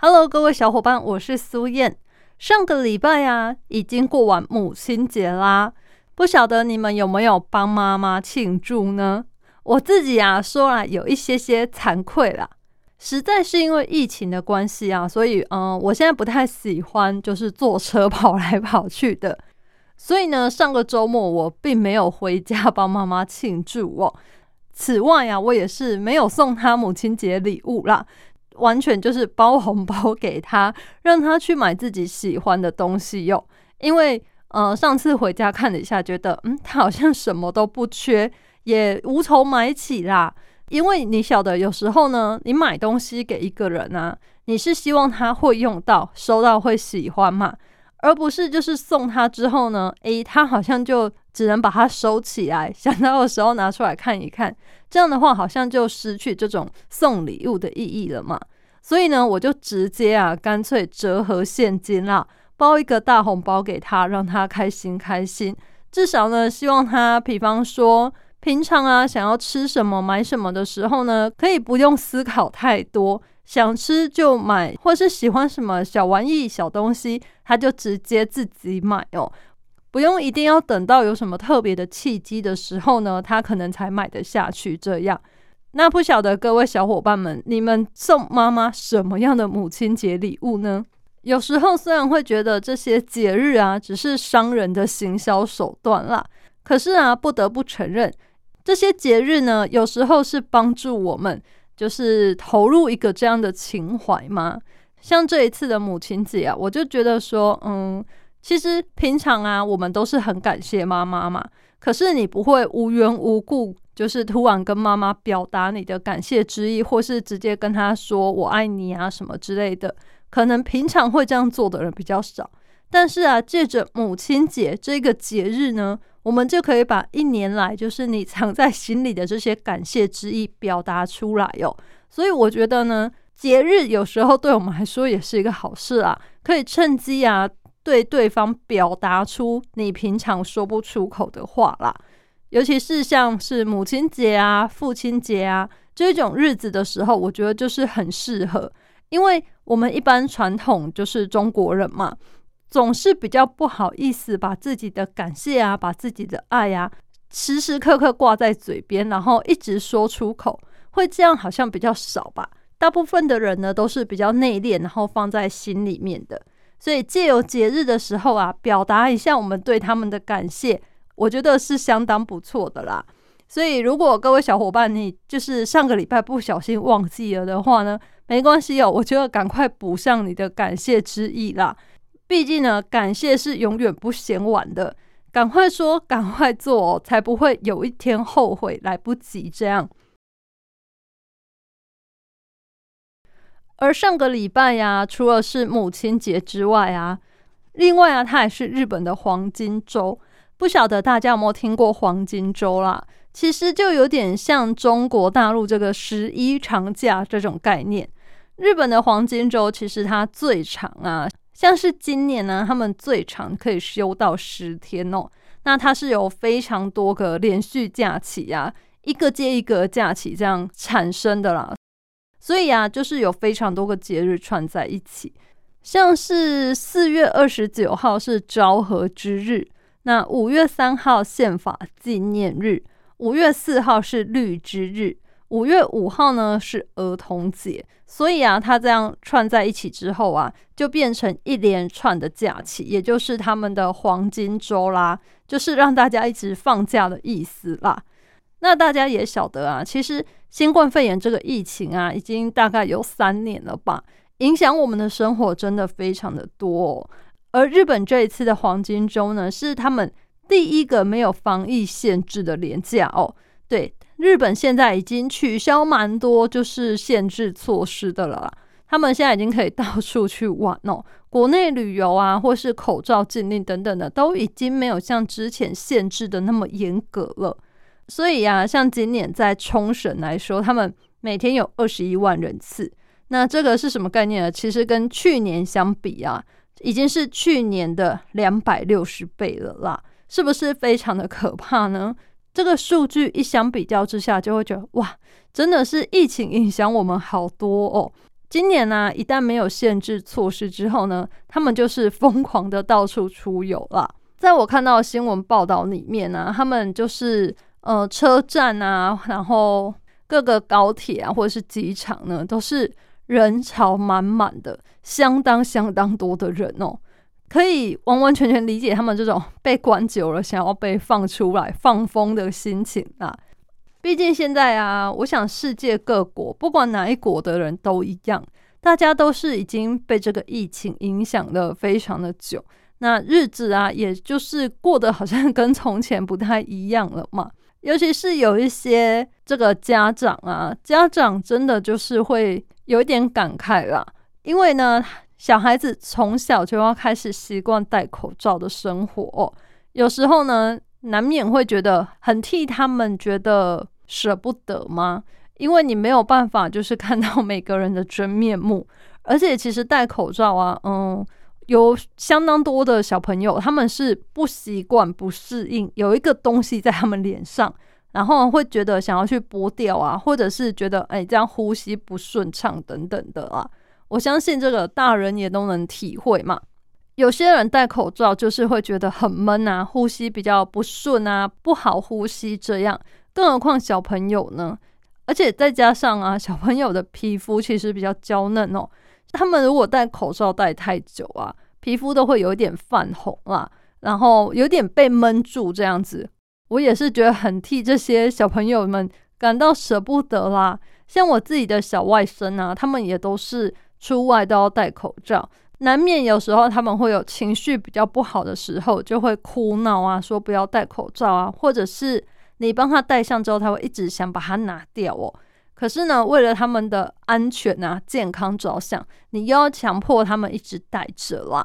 ？Hello，各位小伙伴，我是苏燕。上个礼拜呀，已经过完母亲节啦，不晓得你们有没有帮妈妈庆祝呢？我自己啊，说来有一些些惭愧啦。实在是因为疫情的关系啊，所以嗯，我现在不太喜欢就是坐车跑来跑去的。所以呢，上个周末我并没有回家 帮妈妈庆祝哦。此外呀，我也是没有送她母亲节礼物啦，完全就是包红包给他，让他去买自己喜欢的东西哟。因为呃，上次回家看了一下，觉得嗯，他好像什么都不缺，也无从买起啦。因为你晓得，有时候呢，你买东西给一个人啊，你是希望他会用到、收到会喜欢嘛，而不是就是送他之后呢，诶，他好像就只能把它收起来，想到的时候拿出来看一看，这样的话好像就失去这种送礼物的意义了嘛。所以呢，我就直接啊，干脆折合现金啦，包一个大红包给他，让他开心开心。至少呢，希望他，比方说。平常啊，想要吃什么、买什么的时候呢，可以不用思考太多，想吃就买，或是喜欢什么小玩意、小东西，他就直接自己买哦，不用一定要等到有什么特别的契机的时候呢，他可能才买得下去。这样，那不晓得各位小伙伴们，你们送妈妈什么样的母亲节礼物呢？有时候虽然会觉得这些节日啊，只是商人的行销手段啦，可是啊，不得不承认。这些节日呢，有时候是帮助我们，就是投入一个这样的情怀嘛。像这一次的母亲节啊，我就觉得说，嗯，其实平常啊，我们都是很感谢妈妈嘛。可是你不会无缘无故，就是突然跟妈妈表达你的感谢之意，或是直接跟她说我爱你啊什么之类的。可能平常会这样做的人比较少。但是啊，借着母亲节这个节日呢。我们就可以把一年来就是你藏在心里的这些感谢之意表达出来哟。所以我觉得呢，节日有时候对我们来说也是一个好事啊，可以趁机啊对对方表达出你平常说不出口的话啦。尤其是像是母亲节啊、父亲节啊这种日子的时候，我觉得就是很适合，因为我们一般传统就是中国人嘛。总是比较不好意思把自己的感谢啊，把自己的爱呀，时时刻刻挂在嘴边，然后一直说出口，会这样好像比较少吧。大部分的人呢都是比较内敛，然后放在心里面的。所以借由节日的时候啊，表达一下我们对他们的感谢，我觉得是相当不错的啦。所以如果各位小伙伴你就是上个礼拜不小心忘记了的话呢，没关系哦，我就要赶快补上你的感谢之意啦。毕竟呢，感谢是永远不嫌晚的，赶快说，赶快做，哦才不会有一天后悔来不及。这样。而上个礼拜呀，除了是母亲节之外啊，另外啊，它也是日本的黄金周。不晓得大家有没有听过黄金周啦？其实就有点像中国大陆这个十一长假这种概念。日本的黄金周其实它最长啊。像是今年呢，他们最长可以休到十天哦。那它是有非常多个连续假期啊，一个接一个假期这样产生的啦。所以啊，就是有非常多个节日串在一起。像是四月二十九号是昭和之日，那五月三号宪法纪念日，五月四号是绿之日。五月五号呢是儿童节，所以啊，它这样串在一起之后啊，就变成一连串的假期，也就是他们的黄金周啦，就是让大家一直放假的意思啦。那大家也晓得啊，其实新冠肺炎这个疫情啊，已经大概有三年了吧，影响我们的生活真的非常的多。哦而日本这一次的黄金周呢，是他们第一个没有防疫限制的连假哦，对。日本现在已经取消蛮多就是限制措施的了啦，他们现在已经可以到处去玩哦。国内旅游啊，或是口罩禁令等等的，都已经没有像之前限制的那么严格了。所以啊，像今年在冲绳来说，他们每天有二十一万人次。那这个是什么概念呢？其实跟去年相比啊，已经是去年的两百六十倍了啦，是不是非常的可怕呢？这个数据一相比较之下，就会觉得哇，真的是疫情影响我们好多哦。今年呢，一旦没有限制措施之后呢，他们就是疯狂的到处出游了。在我看到新闻报道里面呢，他们就是呃车站啊，然后各个高铁啊，或者是机场呢，都是人潮满满的，相当相当多的人哦，可以完完全全理解他们这种被关久了，想要被放出来放风的心情啊。毕竟现在啊，我想世界各国不管哪一国的人都一样，大家都是已经被这个疫情影响的非常的久，那日子啊，也就是过得好像 跟从前不太一样了嘛。尤其是有一些这个家长啊，家长真的就是会有一点感慨啦，因为呢，小孩子从小就要开始习惯戴口罩的生活，有时候呢。难免会觉得很替他们觉得舍不得吗？因为你没有办法就是看到每个人的真面目，而且其实戴口罩啊，嗯，有相当多的小朋友他们是不习惯、不适应有一个东西在他们脸上，然后会觉得想要去剥掉啊，或者是觉得哎这样呼吸不顺畅等等的啊。我相信这个大人也都能体会嘛。有些人戴口罩就是会觉得很闷啊，呼吸比较不顺啊，不好呼吸这样。更何况小朋友呢？而且再加上啊，小朋友的皮肤其实比较娇嫩哦，他们如果戴口罩戴太久啊，皮肤都会有点泛红啦，然后有点被闷住这样子。我也是觉得很替这些小朋友们感到舍不得啦。像我自己的小外甥啊，他们也都是出外都要戴口罩。难免有时候他们会有情绪比较不好的时候，就会哭闹啊，说不要戴口罩啊，或者是你帮他戴上之后，他会一直想把它拿掉哦。可是呢，为了他们的安全啊、健康着想，你又要强迫他们一直戴着啦。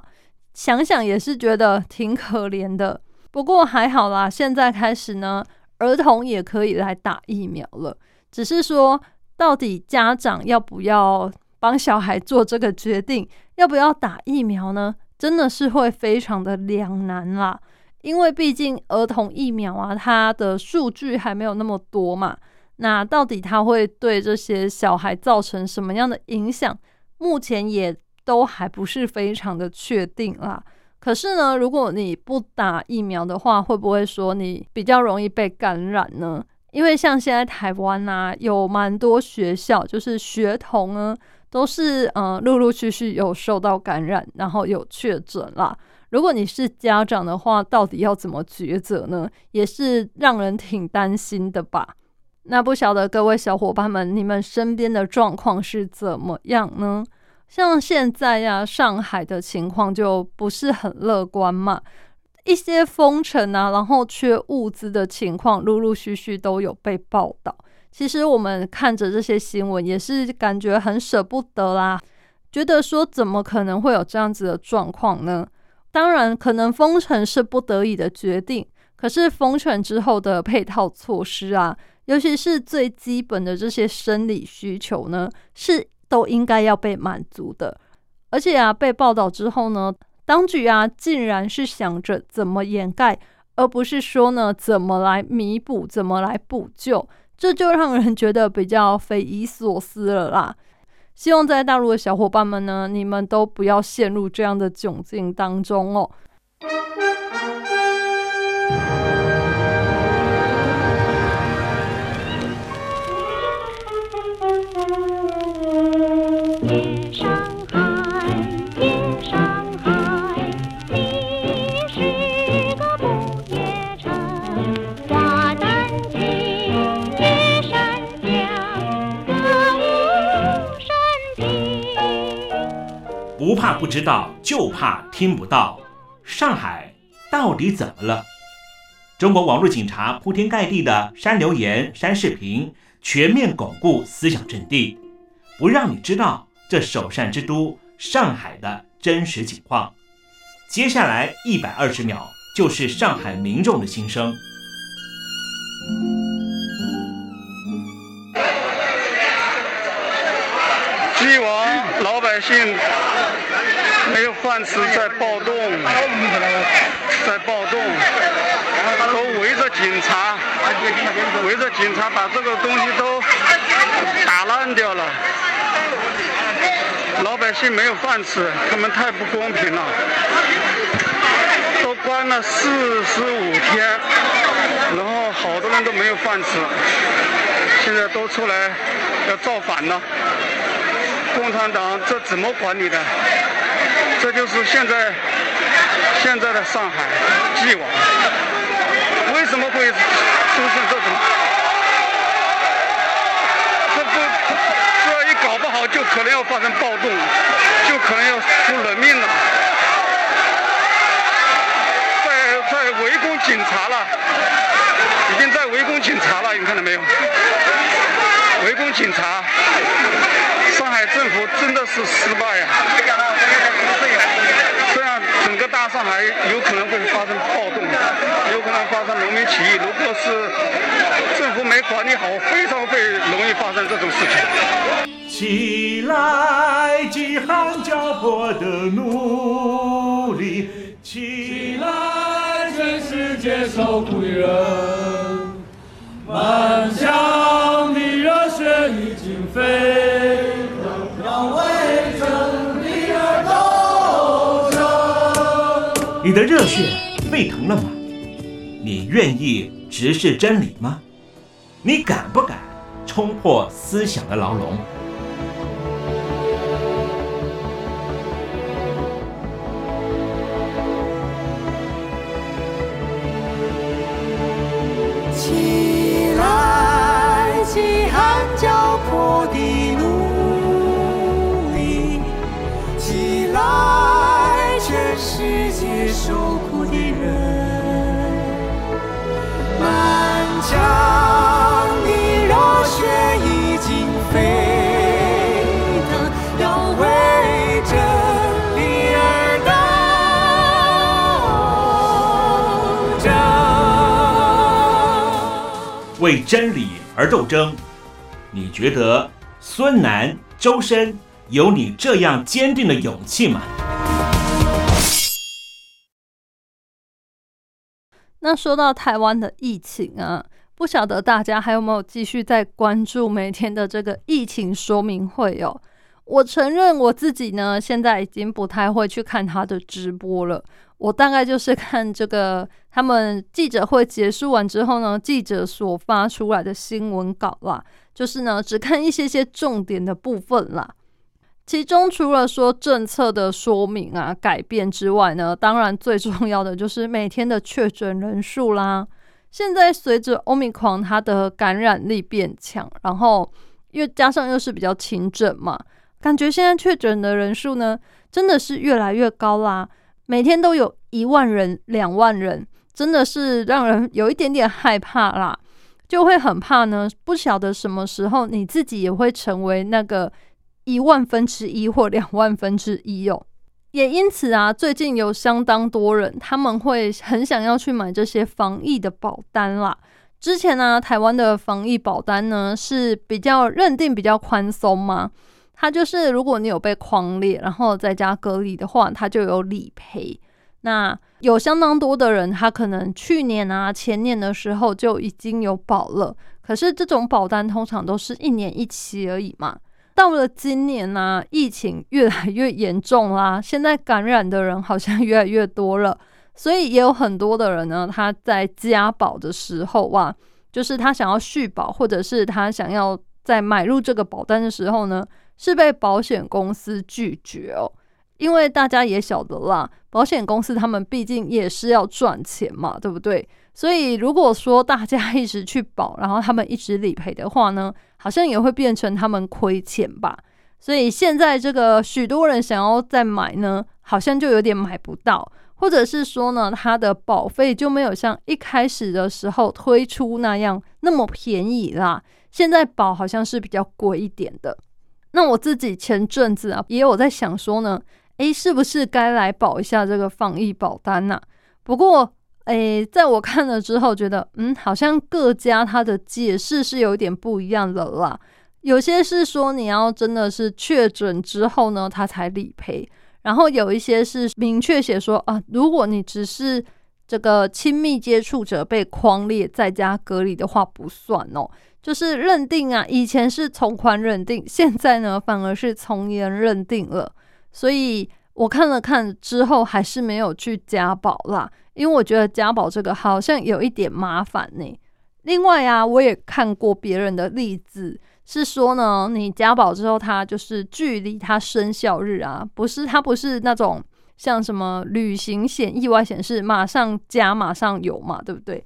想想也是觉得挺可怜的。不过还好啦，现在开始呢，儿童也可以来打疫苗了。只是说，到底家长要不要帮小孩做这个决定？要不要打疫苗呢？真的是会非常的两难啦，因为毕竟儿童疫苗啊，它的数据还没有那么多嘛。那到底它会对这些小孩造成什么样的影响？目前也都还不是非常的确定啦。可是呢，如果你不打疫苗的话，会不会说你比较容易被感染呢？因为像现在台湾啊，有蛮多学校，就是学童呢。都是呃，陆陆续续有受到感染，然后有确诊啦。如果你是家长的话，到底要怎么抉择呢？也是让人挺担心的吧。那不晓得各位小伙伴们，你们身边的状况是怎么样呢？像现在呀，上海的情况就不是很乐观嘛，一些封城啊，然后缺物资的情况，陆陆续续都有被报道。其实我们看着这些新闻，也是感觉很舍不得啦。觉得说，怎么可能会有这样子的状况呢？当然，可能封城是不得已的决定，可是封城之后的配套措施啊，尤其是最基本的这些生理需求呢，是都应该要被满足的。而且啊，被报道之后呢，当局啊，竟然是想着怎么掩盖，而不是说呢，怎么来弥补，怎么来补救。这就让人觉得比较匪夷所思了啦。希望在大陆的小伙伴们呢，你们都不要陷入这样的窘境当中哦。知道，就怕听不到。上海到底怎么了？中国网络警察铺天盖地的删留言、删视频，全面巩固思想阵地，不让你知道这首善之都上海的真实情况。接下来一百二十秒就是上海民众的心声。既往老百姓没有饭吃，在暴动，在暴动，都围着警察，围着警察把这个东西都打烂掉了。老百姓没有饭吃，他们太不公平了。都关了四十五天，然后好多人都没有饭吃，现在都出来要造反了。共产党这怎么管理的？这就是现在现在的上海，既往为什么会出现这种？这不这一搞不好就可能要发生暴动，就可能要出人命了。在在围攻警察了，已经在围攻警察了，你看到没有？围攻警察。上海政府真的是失败呀！上海有可能会发生暴动，有可能发生农民起义。如果是政府没管理好，非常会容易发生这种事情。起来，饥寒交迫的奴隶！起来，全世界受苦的人！满腔的热血已经沸。热血沸腾了吗？你愿意直视真理吗？你敢不敢冲破思想的牢笼？为真理而斗争，你觉得孙楠、周深有你这样坚定的勇气吗？那说到台湾的疫情啊，不晓得大家还有没有继续在关注每天的这个疫情说明会哦？我承认我自己呢，现在已经不太会去看他的直播了。我大概就是看这个他们记者会结束完之后呢，记者所发出来的新闻稿啦，就是呢只看一些些重点的部分啦。其中除了说政策的说明啊改变之外呢，当然最重要的就是每天的确诊人数啦。现在随着欧米狂它的感染力变强，然后又加上又是比较轻症嘛，感觉现在确诊的人数呢真的是越来越高啦，每天都有一万人、两万人，真的是让人有一点点害怕啦，就会很怕呢，不晓得什么时候你自己也会成为那个。一万分之一或两万分之一哦，也因此啊，最近有相当多人他们会很想要去买这些防疫的保单啦。之前呢，台湾的防疫保单呢是比较认定比较宽松嘛，它就是如果你有被框列，然后在家隔离的话，它就有理赔。那有相当多的人，他可能去年啊、前年的时候就已经有保了，可是这种保单通常都是一年一期而已嘛。到了今年呢，疫情越来越严重啦，现在感染的人好像越来越多了，所以也有很多的人呢，他在加保的时候哇，就是他想要续保，或者是他想要在买入这个保单的时候呢，是被保险公司拒绝哦，因为大家也晓得啦，保险公司他们毕竟也是要赚钱嘛，对不对？所以如果说大家一直去保，然后他们一直理赔的话呢？好像也会变成他们亏钱吧，所以现在这个许多人想要再买呢，好像就有点买不到，或者是说呢，它的保费就没有像一开始的时候推出那样那么便宜啦。现在保好像是比较贵一点的。那我自己前阵子啊，也有在想说呢，诶，是不是该来保一下这个防疫保单呐、不过，诶，在我看了之后，觉得嗯，好像各家它的解释是有点不一样的啦。有些是说你要真的是确诊之后呢，他才理赔。然后有一些是明确写说啊，如果你只是这个亲密接触者被框列在家隔离的话，不算哦。就是认定啊，以前是从宽认定，现在呢反而是从严认定了。所以我看了看之后，还是没有去加保啦，因为我觉得加保这个好像有一点麻烦呢。另外啊，我也看过别人的例子。是说呢，你加保之后，它就是距离它生效日啊，不是它不是那种像什么旅行险、意外险是马上加马上有嘛，对不对？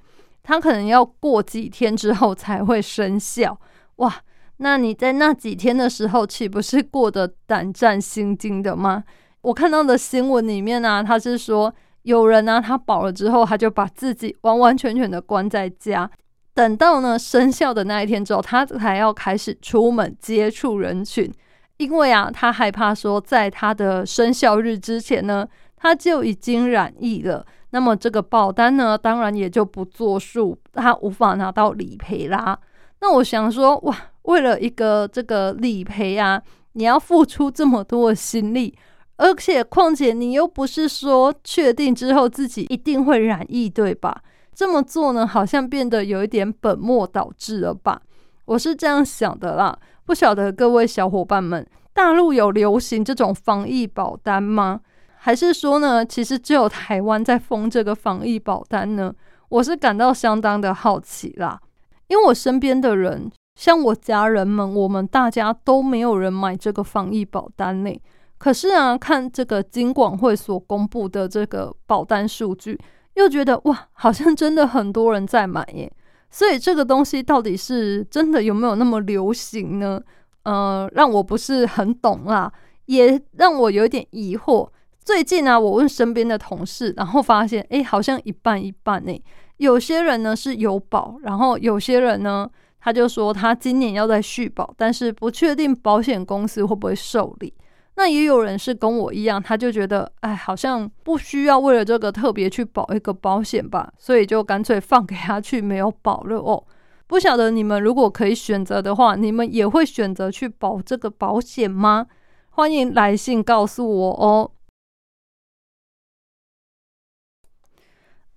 它可能要过几天之后才会生效。哇，那你在那几天的时候，岂不是过得胆战心惊的吗？我看到的新闻里面呢，他是说有人呢，他保了之后，他就把自己完完全全的关在家。等到呢生效的那一天之后，他才要开始出门接触人群，因为啊，他害怕说在他的生效日之前呢，他就已经染疫了，那么这个保单呢，当然也就不作数，他无法拿到理赔啦。那我想说，哇，为了一个这个理赔啊，你要付出这么多的心力，而且况且你又不是说确定之后自己一定会染疫，对吧？这么做呢，好像变得有一点本末倒置了吧？我是这样想的啦。不晓得各位小伙伴们，大陆有流行这种防疫保单吗？还是说呢，其实只有台湾在封这个防疫保单呢？我是感到相当的好奇啦。因为我身边的人，像我家人们，我们大家都没有人买这个防疫保单呢。可是啊，看这个金管会所公布的这个保单数据。又觉得哇，好像真的很多人在买耶，所以这个东西到底是真的有没有那么流行呢？呃，让我不是很懂啦，也让我有点疑惑。最近啊，我问身边的同事，然后发现，哎，好像一半一半呢。有些人呢是有保，然后有些人呢，他就说他今年要再续保，但是不确定保险公司会不会受理。那也有人是跟我一样，他就觉得，哎，好像不需要为了这个特别去保一个保险吧，所以就干脆放给他去没有保了哦。不晓得你们如果可以选择的话，你们也会选择去保这个保险吗？欢迎来信告诉我哦。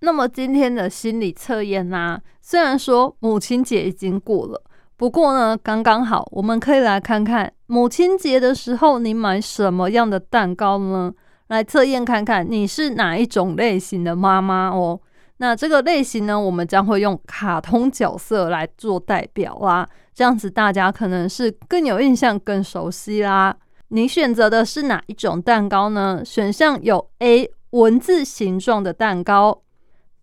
那么今天的心理测验呢？虽然说母亲节已经过了。不过呢，刚刚好，我们可以来看看母亲节的时候你买什么样的蛋糕呢？来测验看看你是哪一种类型的妈妈哦。那这个类型呢，我们将会用卡通角色来做代表啦，这样子大家可能是更有印象、更熟悉啦。你选择的是哪一种蛋糕呢？选项有 A 文字形状的蛋糕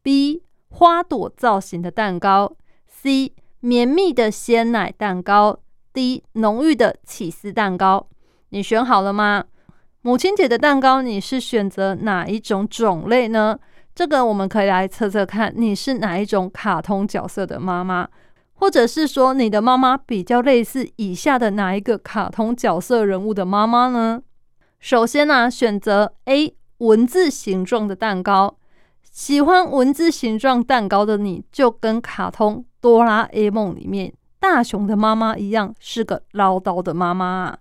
，B 花朵造型的蛋糕，C。绵密的鲜奶蛋糕，D 浓郁的起司蛋糕，你选好了吗？母亲节的蛋糕你是选择哪一种种类呢？这个我们可以来测测看，你是哪一种卡通角色的妈妈，或者是说你的妈妈比较类似以下的哪一个卡通角色人物的妈妈呢？首先呢，选择 A 文字形状的蛋糕，喜欢文字形状蛋糕的你就跟卡通。哆啦 A 梦里面大雄的妈妈一样是个唠叨的妈妈啊。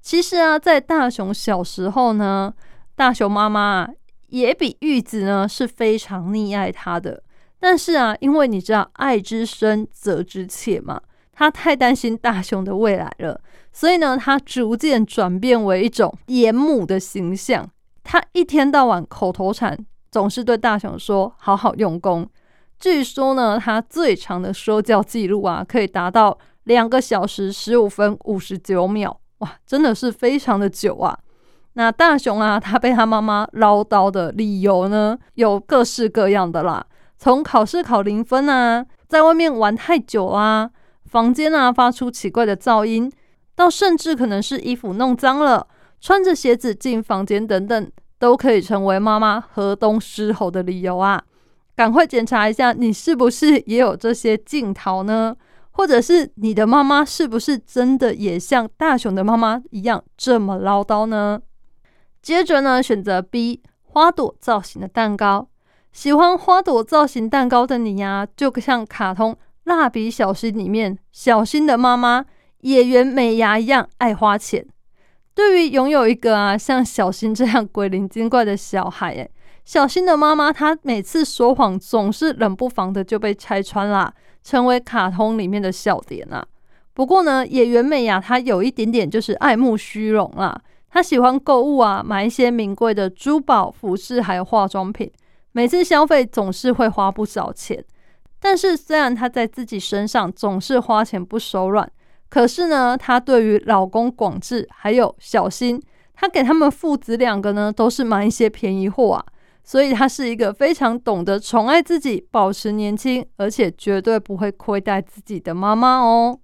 其实啊，在大雄小时候呢，大雄妈妈也比玉子呢是非常溺爱他的。但是啊，因为你知道爱之深责之切嘛，他太担心大雄的未来了，所以呢，他逐渐转变为一种严母的形象。他一天到晚口头禅，总是对大雄说：“好好用功。”据说呢，他最长的说教记录啊，可以达到两个小时十五分五十九秒，哇，真的是非常的久啊！那大雄啊，他被他妈妈唠叨的理由呢，有各式各样的啦，从考试考零分啊，在外面玩太久啊，房间啊发出奇怪的噪音，到甚至可能是衣服弄脏了，穿着鞋子进房间等等，都可以成为妈妈河东狮吼的理由啊！赶快检查一下，你是不是也有这些镜头呢？或者是你的妈妈是不是真的也像大雄的妈妈一样这么唠叨呢？接着呢，选择 B 花朵造型的蛋糕。喜欢花朵造型蛋糕的你呀，就像卡通《蜡笔小新》里面小新的妈妈野原美牙一样爱花钱。对于拥有一个啊像小新这样鬼灵精怪的小孩，诶，小新的妈妈她每次说谎总是冷不防的就被拆穿啦，成为卡通里面的笑点啊。不过呢，野原美牙她有一点点就是爱慕虚荣啦，她喜欢购物啊，买一些名贵的珠宝、服饰还有化妆品。每次消费总是会花不少钱，但是虽然她在自己身上总是花钱不手软，可是呢，她对于老公广志还有小新，她给他们父子两个呢，都是买一些便宜货啊，所以她是一个非常懂得宠爱自己、保持年轻，而且绝对不会亏待自己的妈妈哦。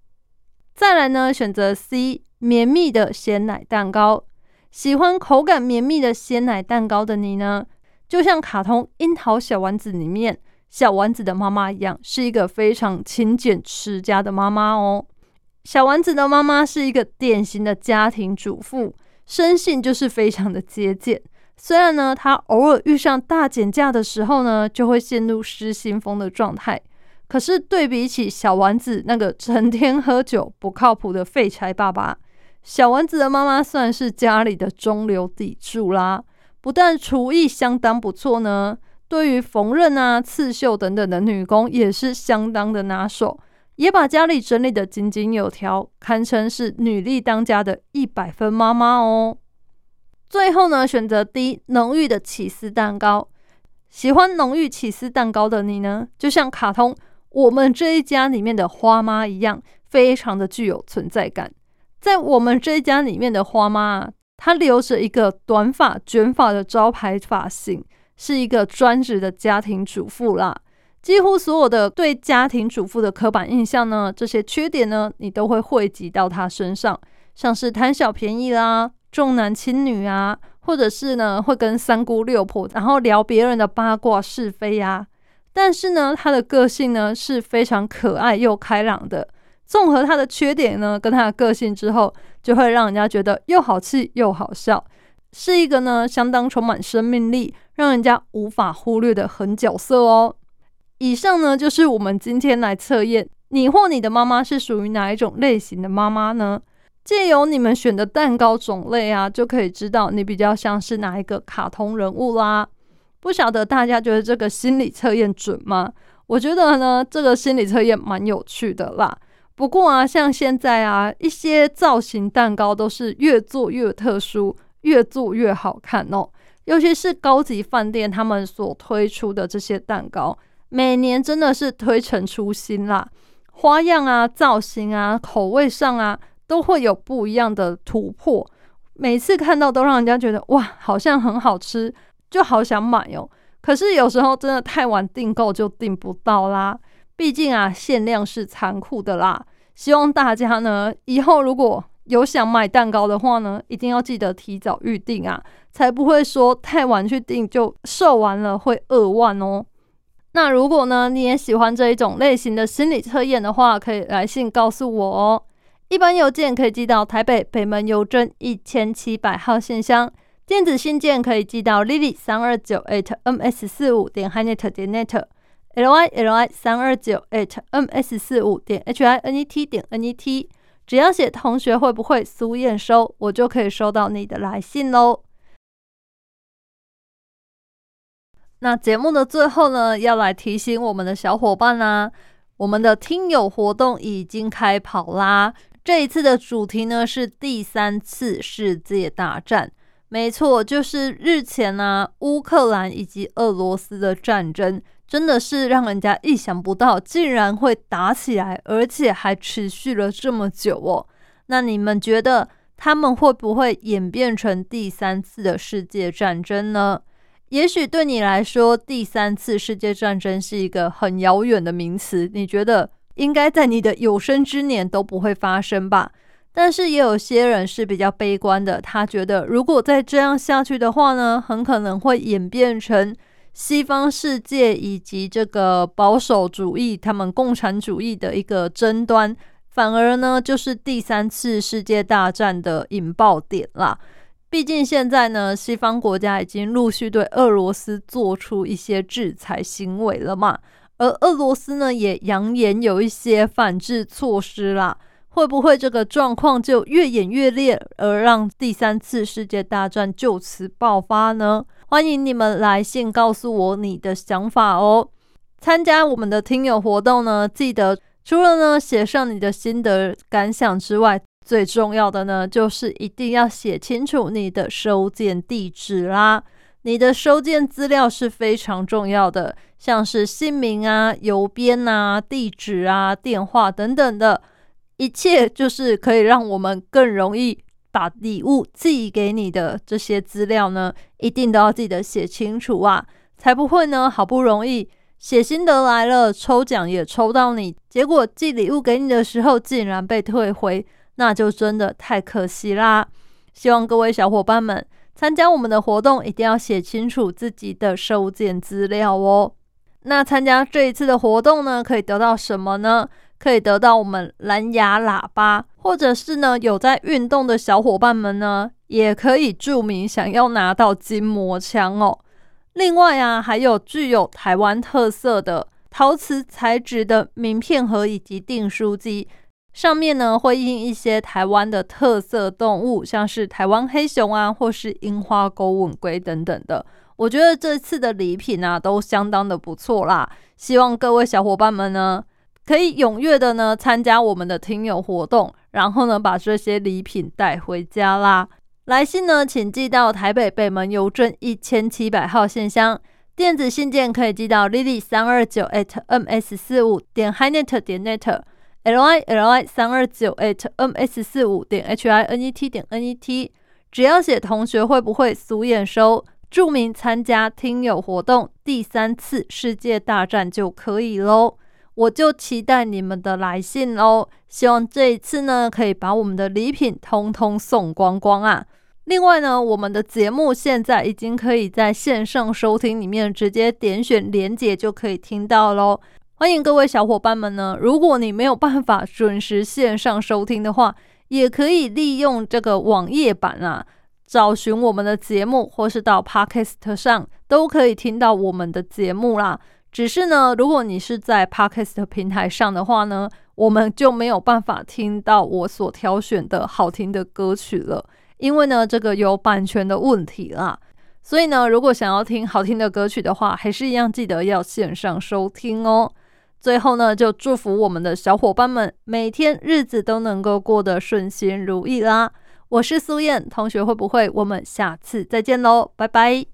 再来呢，选择 C 绵密的鲜奶蛋糕，喜欢口感绵密的鲜奶蛋糕的你呢？就像卡通《樱桃小丸子》里面小丸子的妈妈一样，是一个非常勤俭持家的妈妈哦。小丸子的妈妈是一个典型的家庭主妇，生性就是非常的节俭。虽然呢，她偶尔遇上大减价的时候呢，就会陷入失心疯的状态。可是对比起小丸子那个成天喝酒不靠谱的废柴爸爸，小丸子的妈妈算是家里的中流砥柱啦。不但厨艺相当不错呢，对于缝纫啊、刺绣等等的女工也是相当的拿手，也把家里整理得井井有条，堪称是女力当家的一百分妈妈哦。最后呢，选择 D 浓郁的起司蛋糕。喜欢浓郁起司蛋糕的你呢，就像卡通我们这一家里面的花妈一样，非常的具有存在感。在我们这一家里面的花妈。她留着一个短发卷发的招牌发型，是一个专职的家庭主妇啦。几乎所有的对家庭主妇的刻板印象呢，这些缺点呢，你都会汇集到她身上，像是贪小便宜啦、重男轻女啊，或者是呢会跟三姑六婆然后聊别人的八卦是非呀。但是呢，她的个性呢是非常可爱又开朗的。综合他的缺点呢，跟他的个性之后，就会让人家觉得又好气又好笑，是一个呢相当充满生命力，让人家无法忽略的狠角色哦。以上呢就是我们今天来测验你或你的妈妈是属于哪一种类型的妈妈呢？借由你们选的蛋糕种类啊，就可以知道你比较像是哪一个卡通人物啦。不晓得大家觉得这个心理测验准吗？我觉得呢，这个心理测验蛮有趣的啦。不过啊，像现在啊，一些造型蛋糕都是越做越特殊，越做越好看哦。尤其是高级饭店他们所推出的这些蛋糕，每年真的是推陈出新啦，花样啊、造型啊、口味上啊，都会有不一样的突破。每次看到都让人家觉得哇，好像很好吃，就好想买哦。可是有时候真的太晚订购就订不到啦。毕竟啊，限量是残酷的啦。希望大家呢，以后如果有想买蛋糕的话呢，一定要记得提早预定啊，才不会说太晚去订就售完了会二万哦。那如果呢，你也喜欢这一种类型的心理测验的话，可以来信告诉我哦。一般邮件可以寄到台北北门邮政一千七百号信箱，电子信件可以寄到 lily 三二九 at ms 四五点 hinet 点 net。l y l y 三二九 at m s 四五点 h i n e t 点 n e t，只要写同学会不会苏验收，我就可以收到你的来信喽。那节目的最后呢，要来提醒我们的小伙伴啦，我们的听友活动已经开跑啦！这一次的主题呢是第三次世界大战，没错，就是日前呢乌克兰以及俄罗斯的战争。真的是让人家意想不到，竟然会打起来，而且还持续了这么久哦。那你们觉得他们会不会演变成第三次的世界战争呢？也许对你来说，第三次世界战争是一个很遥远的名词，你觉得应该在你的有生之年都不会发生吧？但是也有些人是比较悲观的，他觉得如果再这样下去的话呢，很可能会演变成。西方世界以及这个保守主义、他们共产主义的一个争端，反而呢就是第三次世界大战的引爆点啦。毕竟现在呢，西方国家已经陆续对俄罗斯做出一些制裁行为了嘛，而俄罗斯呢也扬言有一些反制措施啦。会不会这个状况就越演越烈，而让第三次世界大战就此爆发呢？欢迎你们来信告诉我你的想法哦。参加我们的听友活动呢，记得除了呢写上你的心得感想之外，最重要的呢就是一定要写清楚你的收件地址啦。你的收件资料是非常重要的，像是姓名啊、邮编啊、地址啊、电话等等的。一切就是可以让我们更容易把礼物寄给你的这些资料呢，一定都要记得写清楚啊，才不会呢好不容易写心得来了，抽奖也抽到你，结果寄礼物给你的时候竟然被退回，那就真的太可惜啦。希望各位小伙伴们参加我们的活动，一定要写清楚自己的收件资料哦。那参加这一次的活动呢，可以得到什么呢？可以得到我们蓝牙喇叭，或者是呢有在运动的小伙伴们呢，也可以注明想要拿到筋膜枪哦。另外啊，还有具有台湾特色的陶瓷材质的名片盒以及订书机，上面呢会印一些台湾的特色动物，像是台湾黑熊啊，或是樱花钩吻龟等等的。我觉得这次的礼品啊都相当的不错啦，希望各位小伙伴们呢。可以踊跃的呢参加我们的听友活动，然后呢把这些礼品带回家啦。来信呢，请寄到台北北门邮政一千七百号信箱。电子信件可以寄到 lily 三二九 at ms 四五点 hinet 点 li li 三二九 at ms 四五点 h i n e t 点 n e t。只要写同学会不会俗眼收，注明参加听友活动第三次世界大战就可以喽。我就期待你们的来信哦！希望这一次呢，可以把我们的礼品通通送光光啊！另外呢，我们的节目现在已经可以在线上收听里面直接点选连结就可以听到喽。欢迎各位小伙伴们呢，如果你没有办法准时线上收听的话，也可以利用这个网页版啊，找寻我们的节目，或是到 Podcast 上都可以听到我们的节目啦。只是呢，如果你是在 Podcast 平台上的话呢，我们就没有办法听到我所挑选的好听的歌曲了，因为呢，这个有版权的问题啦。所以呢，如果想要听好听的歌曲的话，还是一样记得要线上收听哦。最后呢，就祝福我们的小伙伴们每天日子都能够过得顺心如意啦。我是苏燕同学，会不会？我们下次再见喽，拜拜。